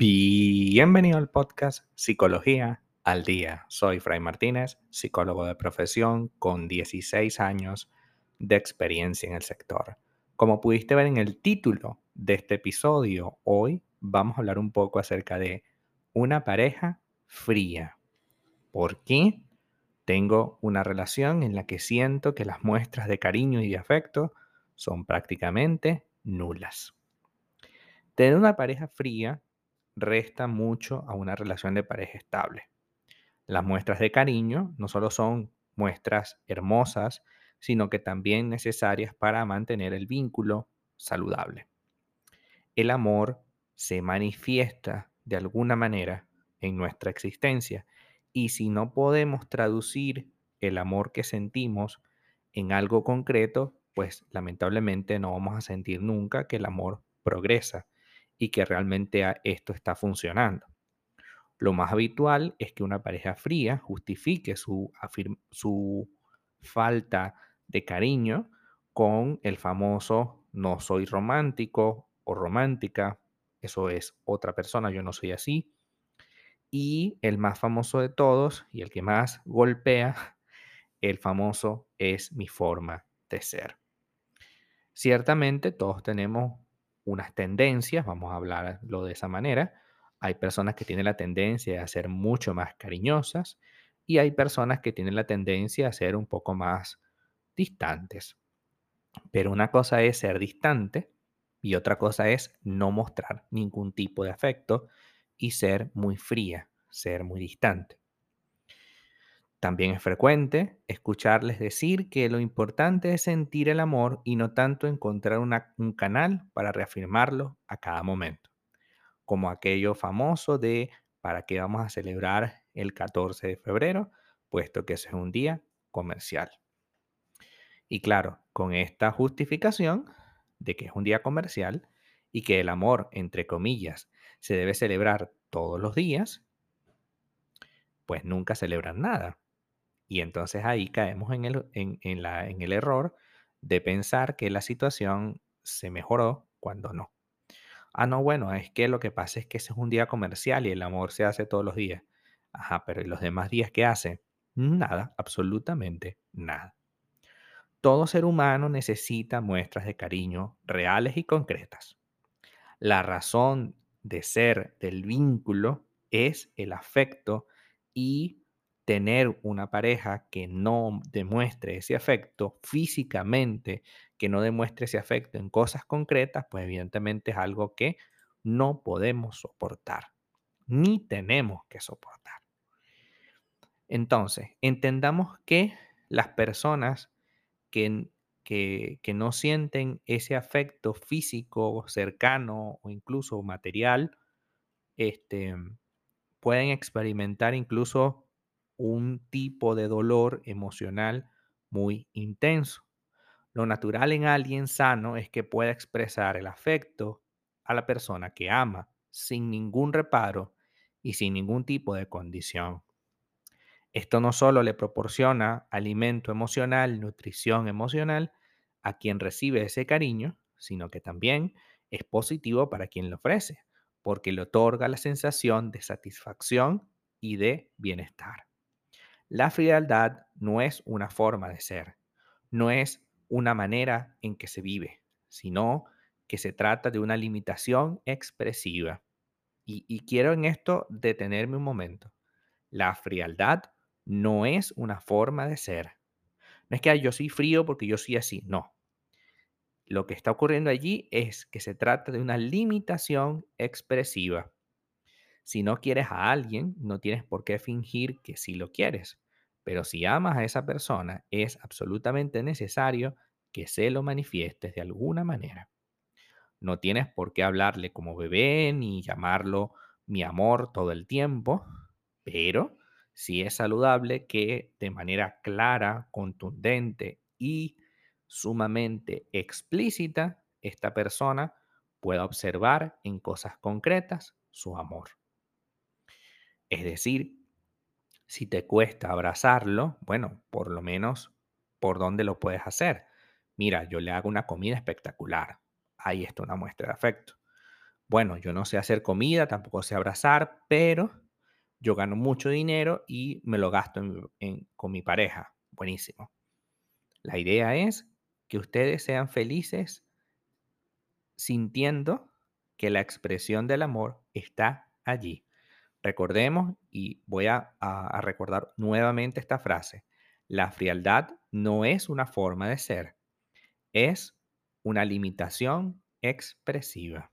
Bienvenido al podcast Psicología al Día. Soy Fray Martínez, psicólogo de profesión con 16 años de experiencia en el sector. Como pudiste ver en el título de este episodio, hoy vamos a hablar un poco acerca de una pareja fría. ¿Por qué? Tengo una relación en la que siento que las muestras de cariño y de afecto son prácticamente nulas. Tener una pareja fría resta mucho a una relación de pareja estable. Las muestras de cariño no solo son muestras hermosas, sino que también necesarias para mantener el vínculo saludable. El amor se manifiesta de alguna manera en nuestra existencia y si no podemos traducir el amor que sentimos en algo concreto, pues lamentablemente no vamos a sentir nunca que el amor progresa y que realmente esto está funcionando. Lo más habitual es que una pareja fría justifique su, su falta de cariño con el famoso no soy romántico o romántica, eso es otra persona, yo no soy así. Y el más famoso de todos y el que más golpea, el famoso es mi forma de ser. Ciertamente todos tenemos unas tendencias, vamos a hablarlo de esa manera. Hay personas que tienen la tendencia a ser mucho más cariñosas y hay personas que tienen la tendencia a ser un poco más distantes. Pero una cosa es ser distante y otra cosa es no mostrar ningún tipo de afecto y ser muy fría, ser muy distante. También es frecuente escucharles decir que lo importante es sentir el amor y no tanto encontrar un canal para reafirmarlo a cada momento, como aquello famoso de ¿para qué vamos a celebrar el 14 de febrero? Puesto que ese es un día comercial. Y claro, con esta justificación de que es un día comercial y que el amor, entre comillas, se debe celebrar todos los días, pues nunca celebran nada y entonces ahí caemos en el, en, la, en el error de pensar que la situación se mejoró cuando no. Ah, no, bueno, es que lo que pasa es que ese es un día comercial y el amor se hace todos los días. Ajá, pero ¿y los demás días qué hace? Nada, absolutamente nada. Todo ser humano necesita muestras de cariño reales y concretas. La razón de ser del vínculo es el afecto y tener una pareja que no demuestre ese afecto físicamente, que no demuestre ese afecto en cosas concretas, pues evidentemente es algo que no podemos soportar, ni tenemos que soportar. Entonces, entendamos que las personas que, que, no sienten ese afecto físico, cercano o incluso material, este, pueden experimentar incluso un tipo de dolor emocional muy intenso. Lo natural en alguien sano es que pueda expresar el afecto a la persona que ama sin ningún reparo y sin ningún tipo de condición. Esto no solo le proporciona alimento emocional, nutrición emocional a quien recibe ese cariño, sino que también es positivo para quien lo ofrece, porque le otorga la sensación de satisfacción y de bienestar. La frialdad no es una forma de ser, no es una manera en que se vive, sino que se trata de una limitación expresiva. Y, quiero en esto detenerme un momento. La frialdad no es una forma de ser. No es que yo soy frío porque yo soy así, no. Lo que está ocurriendo allí es que se trata de una limitación expresiva. Si no quieres a alguien, no tienes por qué fingir que sí lo quieres. Pero si amas a esa persona, es absolutamente necesario que se lo manifiestes de alguna manera. No tienes por qué hablarle como bebé ni llamarlo mi amor todo el tiempo, pero sí es saludable que de manera clara, contundente y sumamente explícita esta persona pueda observar en cosas concretas su amor. Es decir, si te cuesta abrazarlo, bueno, por lo menos por dónde lo puedes hacer. Mira, yo le hago una comida espectacular. Ahí está una muestra de afecto. Bueno, yo no sé hacer comida, tampoco sé abrazar, pero yo gano mucho dinero y me lo gasto con mi pareja. Buenísimo. La idea es que ustedes sean felices sintiendo que la expresión del amor está allí. Recordemos, y voy a recordar nuevamente esta frase, la frialdad no es una forma de ser, es una limitación expresiva.